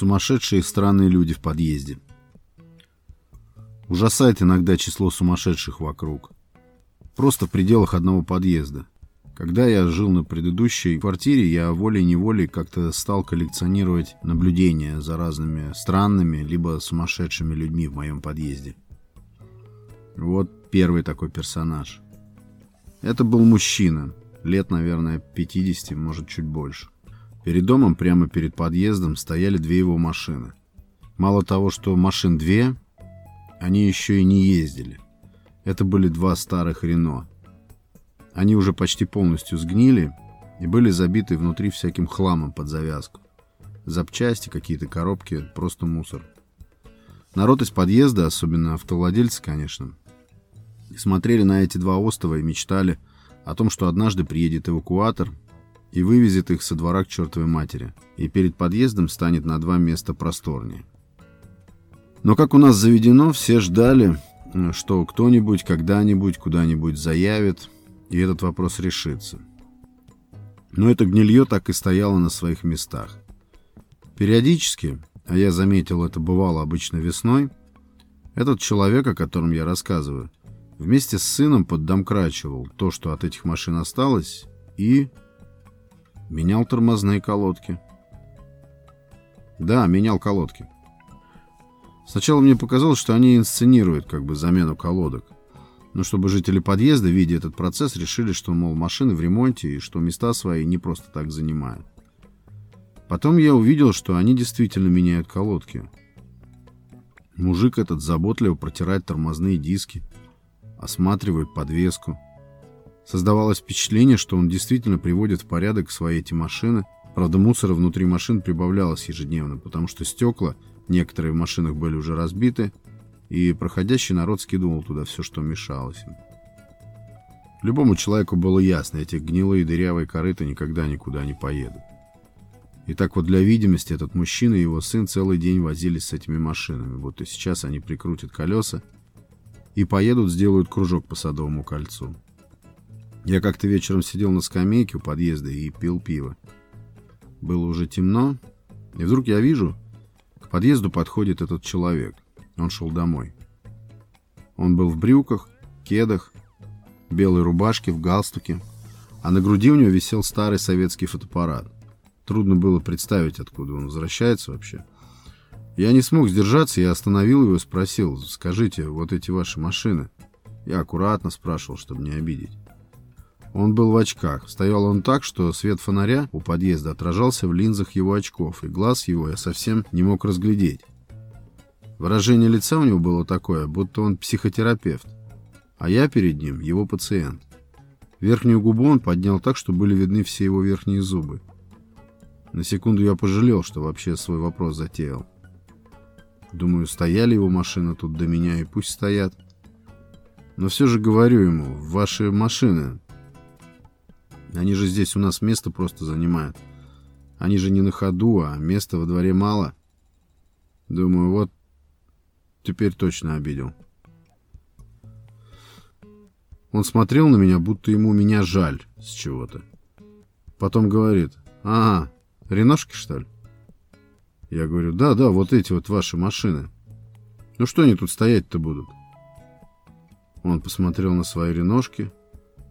Сумасшедшие и странные люди в подъезде. Ужасает иногда число сумасшедших вокруг. Просто в пределах одного подъезда. Когда я жил на предыдущей квартире, я волей-неволей как-то стал коллекционировать наблюдения за разными странными, либо сумасшедшими людьми в моем подъезде. Вот первый такой персонаж. Это был мужчина, лет, наверное, 50, может, чуть больше. Перед домом, прямо перед подъездом, стояли две его машины. Мало того, что машин две, они еще и не ездили. Это были два старых Рено. Они уже почти полностью сгнили и были забиты внутри всяким хламом под завязку. Запчасти, какие-то коробки, просто мусор. Народ из подъезда, особенно автовладельцы, конечно, смотрели на эти два острова и мечтали о том, что однажды приедет эвакуатор и вывезет их со двора к чертовой матери, и перед подъездом станет на два места просторнее. Но, как у нас заведено, все ждали, что кто-нибудь когда-нибудь куда-нибудь заявит, и этот вопрос решится. Но это гнилье так и стояло на своих местах. Периодически, а я заметил, это бывало обычно весной, этот человек, о котором я рассказываю, вместе с сыном поддомкрачивал то, что от этих машин осталось, и менял тормозные колодки. Да, менял колодки. Сначала мне показалось, что они инсценируют как бы замену колодок. Но чтобы жители подъезда, видя этот процесс, решили, что, мол, машины в ремонте и что места свои не просто так занимают. Потом я увидел, что они действительно меняют колодки. Мужик этот заботливо протирает тормозные диски, осматривает подвеску. Создавалось впечатление, что он действительно приводит в порядок свои эти машины. Правда, мусора внутри машин прибавлялось ежедневно, потому что стекла, некоторые в машинах были уже разбиты, и проходящий народ скидывал туда все, что мешалось им. Любому человеку было ясно, эти гнилые дырявые корыта никогда никуда не поедут. И так вот для видимости этот мужчина и его сын целый день возились с этими машинами. И сейчас они прикрутят колеса и поедут, сделают кружок по Садовому кольцу. Я как-то вечером сидел на скамейке у подъезда и пил пиво. Было уже темно, и вдруг я вижу, к подъезду подходит этот человек. Он шел домой. Он был в брюках, кедах, белой рубашке, в галстуке, а на груди у него висел старый советский фотоаппарат. Трудно было представить, откуда он возвращается вообще. Я не смог сдержаться, я остановил его и спросил, скажите, вот эти ваши машины? Я аккуратно спрашивал, чтобы не обидеть. Он был в очках. Стоял он так, что свет фонаря у подъезда отражался в линзах его очков, и глаз его я совсем не мог разглядеть. Выражение лица у него было такое, будто он психотерапевт, а я перед ним его пациент. Верхнюю губу он поднял так, что были видны все его верхние зубы. На секунду я пожалел, что вообще свой вопрос затеял. Думаю, стояли его машины тут до меня, и пусть стоят. Но все же говорю ему, ваши машины, они же здесь у нас место просто занимают. Они же не на ходу, а места во дворе мало. Думаю, вот теперь точно обидел. Он смотрел на меня, будто ему меня жаль с чего-то. Потом говорит, ага, реношки, что ли? Я говорю, да, да, вот эти вот ваши машины. Ну что они тут стоять-то будут? Он посмотрел на свои реношки,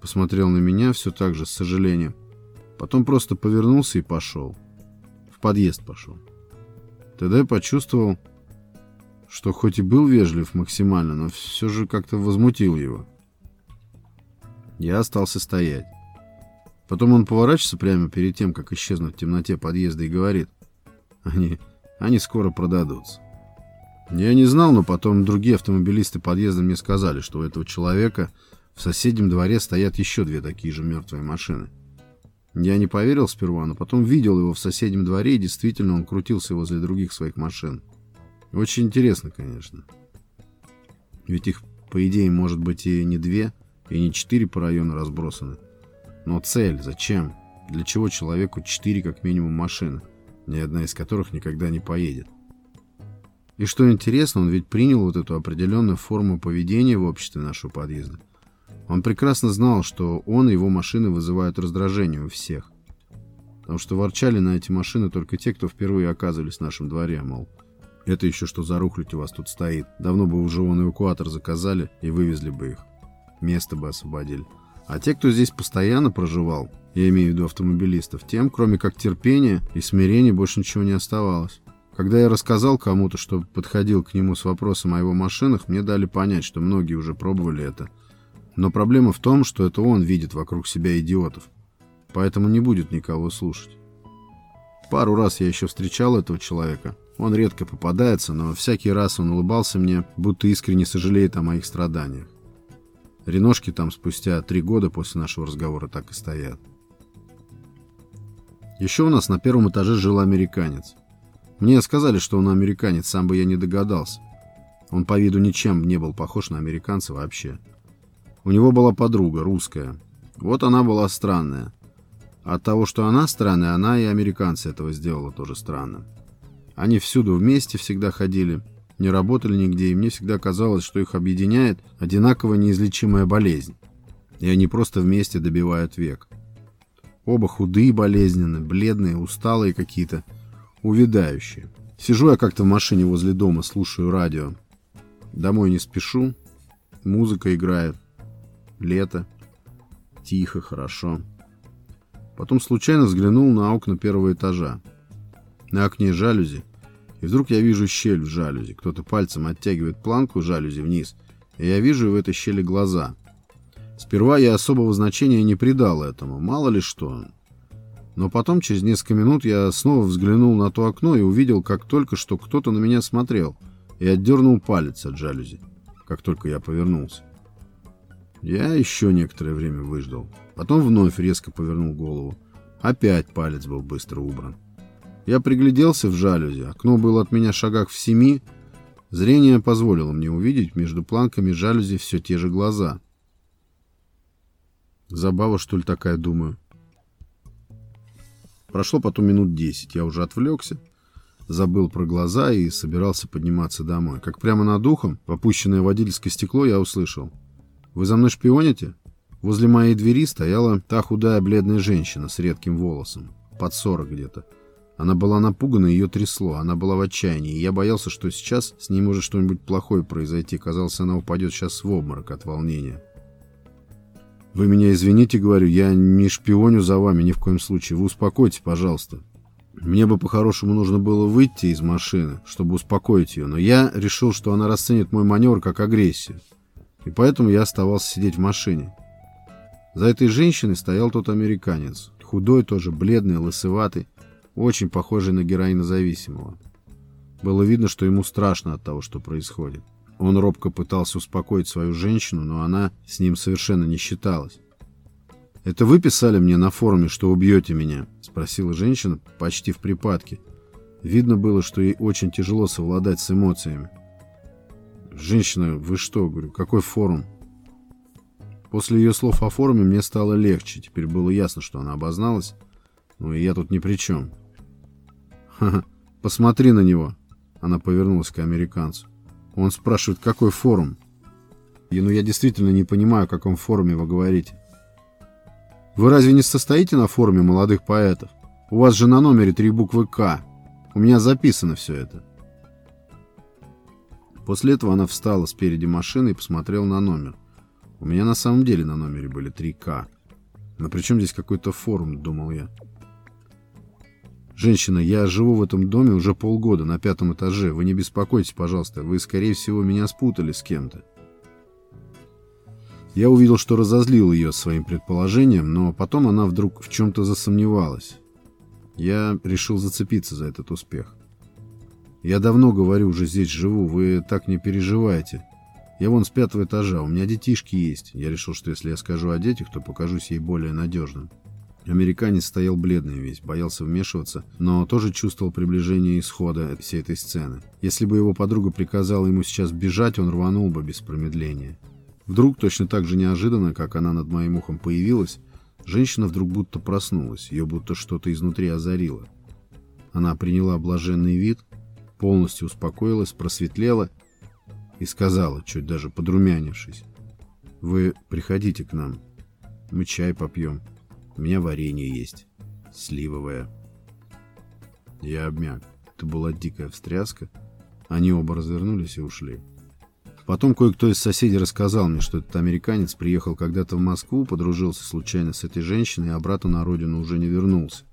посмотрел на меня все так же с сожалением. Потом просто повернулся и пошел. В подъезд пошел. Тогда я почувствовал, что хоть и был вежлив максимально, но все же как-то возмутил его. Я остался стоять. Потом он поворачивается прямо перед тем, как исчезнуть в темноте подъезда и говорит, они, они скоро продадутся. Я не знал, но потом другие автомобилисты подъезда мне сказали, что у этого человека в соседнем дворе стоят еще две такие же мертвые машины. Я не поверил сперва, но потом видел его в соседнем дворе, и действительно он крутился возле других своих машин. Очень интересно, конечно. Ведь их, по идее, может быть и не две, и не четыре по району разбросаны. Но цель, зачем? Для чего человеку четыре как минимум машины, ни одна из которых никогда не поедет? И что интересно, он ведь принял вот эту определенную форму поведения в обществе нашего подъезда. Он прекрасно знал, что он и его машины вызывают раздражение у всех. Потому что ворчали на эти машины только те, кто впервые оказывались в нашем дворе, мол. Это еще что за рухлядь у вас тут стоит. Давно бы уже вон эвакуатор заказали и вывезли бы их. Место бы освободили. А те, кто здесь постоянно проживал, я имею в виду автомобилистов, тем, кроме как терпения и смирения, больше ничего не оставалось. Когда я рассказал кому-то, что подходил к нему с вопросом о его машинах, мне дали понять, что многие уже пробовали это. Но проблема в том, что это он видит вокруг себя идиотов. Поэтому не будет никого слушать. Пару раз я еще встречал этого человека. Он редко попадается, но всякий раз он улыбался мне, будто искренне сожалеет о моих страданиях. Реношки там спустя три года после нашего разговора так и стоят. Еще у нас на первом этаже жил американец. Мне сказали, что он американец, сам бы я не догадался. Он по виду ничем не был похож на американца вообще. У него была подруга, русская. Вот она была странная. От того, что она странная, она и американцы этого сделала тоже странно. Они всюду вместе всегда ходили, не работали нигде, и мне всегда казалось, что их объединяет одинаково неизлечимая болезнь. И они просто вместе добивают век. Оба худые, болезненные, бледные, усталые какие-то, увядающие. Сижу я как-то в машине возле дома, слушаю радио. Домой не спешу, музыка играет. Лето. Тихо, хорошо. Потом случайно взглянул на окна первого этажа. На окне жалюзи — и вдруг я вижу щель в жалюзи. Кто-то пальцем оттягивает планку жалюзи вниз, и я вижу в этой щели глаза. Сперва я особого значения не придал этому, мало ли что. Но потом, через несколько минут, я снова взглянул на то окно и увидел, как только что кто-то на меня смотрел, и отдернул палец от жалюзи, как только я повернулся. Я еще некоторое время выждал. Потом вновь резко повернул голову. Опять палец был быстро убран. Я пригляделся в жалюзи. Окно было от меня шагах в семи. Зрение позволило мне увидеть между планками жалюзи все те же глаза. Забава, что ли, такая, думаю. Прошло потом минут десять. Я уже отвлекся, забыл про глаза и собирался подниматься домой. Как прямо над ухом, в опущенное водительское стекло, я услышал. «Вы за мной шпионите?» Возле моей двери стояла та худая бледная женщина с редким волосом, под сорок где-то. Она была напугана, ее трясло, она была в отчаянии, и я боялся, что сейчас с ней может что-нибудь плохое произойти. Казалось, она упадет сейчас в обморок от волнения. «Вы меня извините, — говорю, — я не шпионю за вами ни в коем случае. Вы успокойтесь, пожалуйста. Мне бы по-хорошему нужно было выйти из машины, чтобы успокоить ее, но я решил, что она расценит мой маневр как агрессию, и поэтому я оставался сидеть в машине. За этой женщиной стоял тот американец, худой тоже, бледный, лысоватый, очень похожий на героинозависимого. Было видно, что ему страшно от того, что происходит. Он робко пытался успокоить свою женщину, но она с ним совершенно не считалась. «Это вы писали мне на форуме, что убьете меня?» — спросила женщина почти в припадке. Видно было, что ей очень тяжело совладать с эмоциями. «Женщина, вы что?» — говорю. «Какой форум?» После ее слов о форуме мне стало легче. Теперь было ясно, что она обозналась. Ну и я тут ни при чем. Ха-ха, посмотри на него. Она повернулась к американцу. Он спрашивает, какой форум? И ну я действительно не понимаю, о каком форуме вы говорите. Вы разве не состоите на форуме молодых поэтов? У вас же на номере три буквы «К». У меня записано все это. После этого она встала спереди машины и посмотрела на номер. У меня на самом деле на номере были три «К». Но при чем здесь какой-то форум, думал я. «Женщина, я живу в этом доме уже полгода, на пятом этаже. Вы не беспокойтесь, пожалуйста. Вы, скорее всего, меня спутали с кем-то». Я увидел, что разозлил ее своим предположением, но потом она вдруг в чем-то засомневалась. Я решил зацепиться за этот успех. «Я давно, говорю, уже здесь живу. Вы так не переживайте. Я вон с пятого этажа. У меня детишки есть. Я решил, что если я скажу о детях, то покажусь ей более надежным». Американец стоял бледный весь, боялся вмешиваться, но тоже чувствовал приближение исхода всей этой сцены. Если бы его подруга приказала ему сейчас бежать, он рванул бы без промедления. Вдруг, точно так же неожиданно, как она над моим ухом появилась, женщина вдруг будто проснулась, ее будто что-то изнутри озарило. Она приняла блаженный вид, полностью успокоилась, просветлела и сказала, чуть даже подрумянившись, «Вы приходите к нам, мы чай попьем». У меня варенье есть. сливовая. Я обмяк. Это была дикая встряска. Они оба развернулись и ушли. Потом кое-кто из соседей рассказал мне, что этот американец приехал когда-то в Москву, подружился случайно с этой женщиной, а обратно на родину уже не вернулся.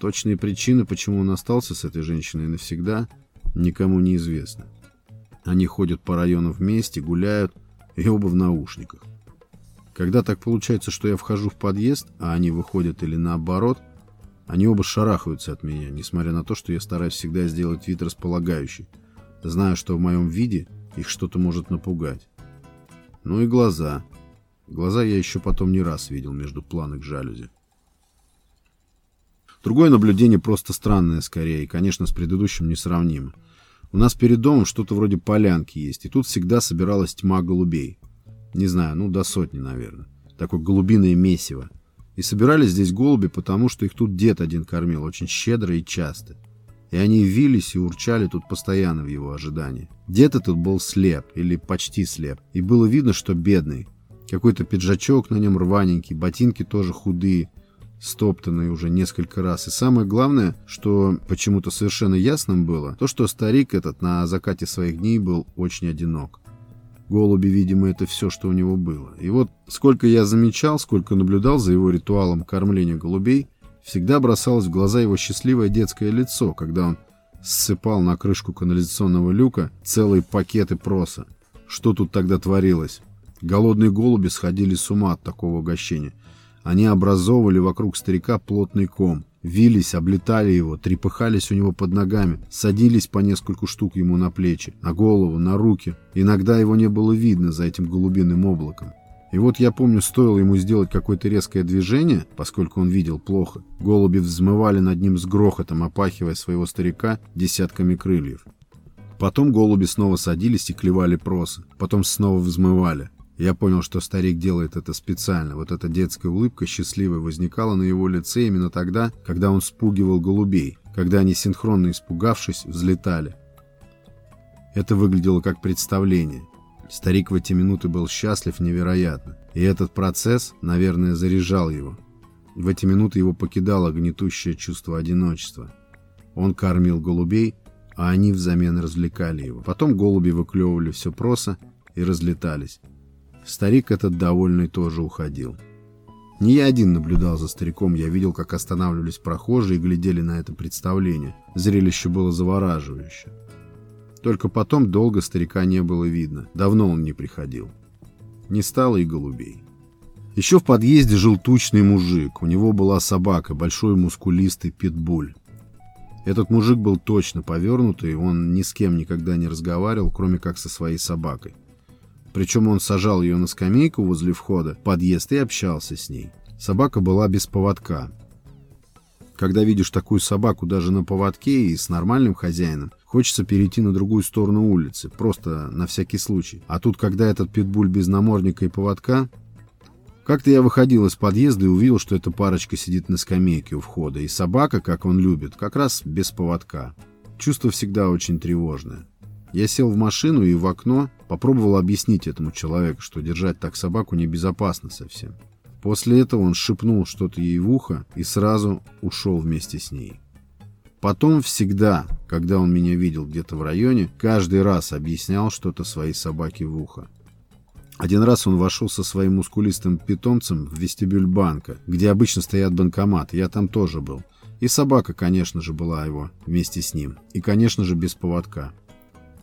Точные причины, почему он остался с этой женщиной навсегда, никому не известны. Они ходят по району вместе, гуляют, и оба в наушниках. Когда так получается, что я вхожу в подъезд, а они выходят или наоборот, они оба шарахаются от меня, несмотря на то, что я стараюсь всегда сделать вид располагающий, зная, что в моем виде их что-то может напугать. Ну и глаза. Глаза я еще потом не раз видел между планок жалюзи. Другое наблюдение просто странное скорее, и, конечно, с предыдущим несравнимо. У нас перед домом что-то вроде полянки есть, и тут всегда собиралась тьма голубей. Не знаю, ну до сотни, наверное. Такое голубиное месиво. И собирались здесь голуби, потому что их тут дед один кормил, очень щедро и часто. И они вились и урчали тут постоянно в его ожидании. Дед этот был слеп, или почти слеп, и было видно, что бедный. Какой-то пиджачок на нем рваненький, ботинки тоже худые, стоптанные уже несколько раз. И самое главное, что почему-то совершенно ясным было, то, что старик этот на закате своих дней был очень одинок. Голуби, видимо, это все, что у него было. И вот сколько я замечал, сколько наблюдал за его ритуалом кормления голубей, всегда бросалось в глаза его счастливое детское лицо, когда он ссыпал на крышку канализационного люка целые пакеты проса. Что тут тогда творилось? Голодные голуби сходили с ума от такого угощения. Они образовывали вокруг старика плотный ком. Вились, облетали его, трепыхались у него под ногами, садились по нескольку штук ему на плечи, на голову, на руки. Иногда его не было видно за этим голубиным облаком. И вот я помню, стоило ему сделать какое-то резкое движение, поскольку он видел плохо, голуби взмывали над ним с грохотом, опахивая своего старика десятками крыльев. Потом голуби снова садились и клевали просы, потом снова взмывали. Я понял, что старик делает это специально. Вот эта детская улыбка счастливая возникала на его лице именно тогда, когда он спугивал голубей, когда они, синхронно испугавшись, взлетали. Это выглядело как представление. Старик в эти минуты был счастлив невероятно. И этот процесс, наверное, заряжал его. В эти минуты его покидало гнетущее чувство одиночества. Он кормил голубей, а они взамен развлекали его. Потом голуби выклевывали все просо и разлетались. Старик этот довольный тоже уходил. Не я один наблюдал за стариком, я видел, как останавливались прохожие и глядели на это представление. Зрелище было завораживающее. Только потом долго старика не было видно. Давно он не приходил. Не стало и голубей. Еще в подъезде жил тучный мужик. У него была собака, большой мускулистый питбуль. Этот мужик был точно повернутый, он ни с кем никогда не разговаривал, кроме как со своей собакой. Причем он сажал ее на скамейку возле входа в подъезд и общался с ней. Собака была без поводка. Когда видишь такую собаку даже на поводке и с нормальным хозяином, хочется перейти на другую сторону улицы, просто на всякий случай. А тут, когда этот питбуль без намордника и поводка... Как-то я выходил из подъезда и увидел, что эта парочка сидит на скамейке у входа, и собака, как он любит, как раз без поводка. Чувство всегда очень тревожное. Я сел в машину и в окно попробовал объяснить этому человеку, что держать так собаку небезопасно совсем. После этого он шепнул что-то ей в ухо и сразу ушел вместе с ней. Потом всегда, когда он меня видел где-то в районе, каждый раз объяснял что-то своей собаке в ухо. Один раз он вошел со своим мускулистым питомцем в вестибюль банка, где обычно стоят банкоматы, я там тоже был. И собака, конечно же, была его вместе с ним. И, конечно же, без поводка.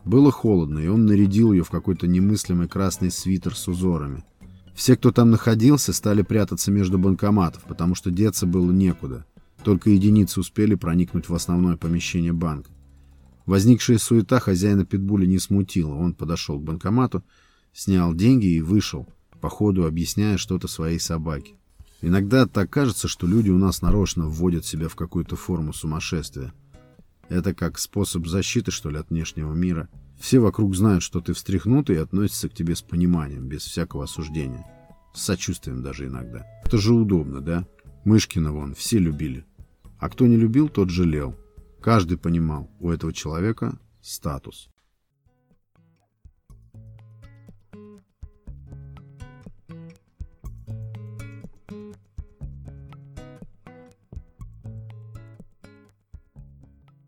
Было холодно, и он нарядил ее в какой-то немыслимый красный свитер с узорами. Все, кто там находился, стали прятаться между банкоматов, потому что деться было некуда. Только единицы успели проникнуть в основное помещение банка. Возникшая суета хозяина питбуля не смутила. Он подошел к банкомату, снял деньги и вышел, по ходу объясняя что-то своей собаке. Иногда так кажется, что люди у нас нарочно вводят себя в какую-то форму сумасшествия. Это как способ защиты, что ли, от внешнего мира. Все вокруг знают, что ты встряхнутый и относятся к тебе с пониманием, без всякого осуждения. С сочувствием даже иногда. Это же удобно, да? Мышкина вон, все любили. А кто не любил, тот жалел. Каждый понимал, у этого человека статус.